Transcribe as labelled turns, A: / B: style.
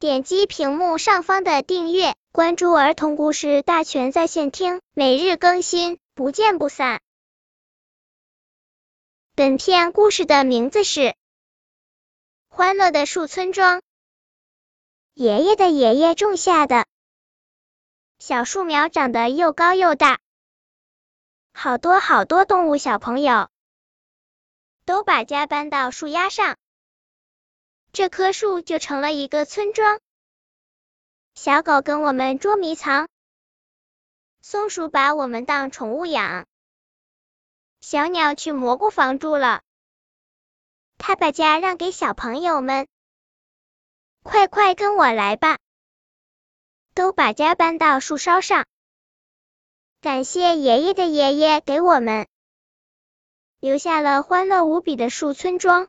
A: 点击屏幕上方的订阅，关注儿童故事大全在线听，每日更新，不见不散。本片故事的名字是《欢乐的树村庄》。爷爷的爷爷种下的小树苗长得又高又大，好多好多动物小朋友都把家搬到树丫上。这棵树就成了一个村庄。小狗跟我们捉迷藏，松鼠把我们当宠物养，小鸟去蘑菇房住了。它把家让给小朋友们，快快跟我来吧！都把家搬到树梢上。感谢爷爷的爷爷给我们留下了欢乐无比的树村庄。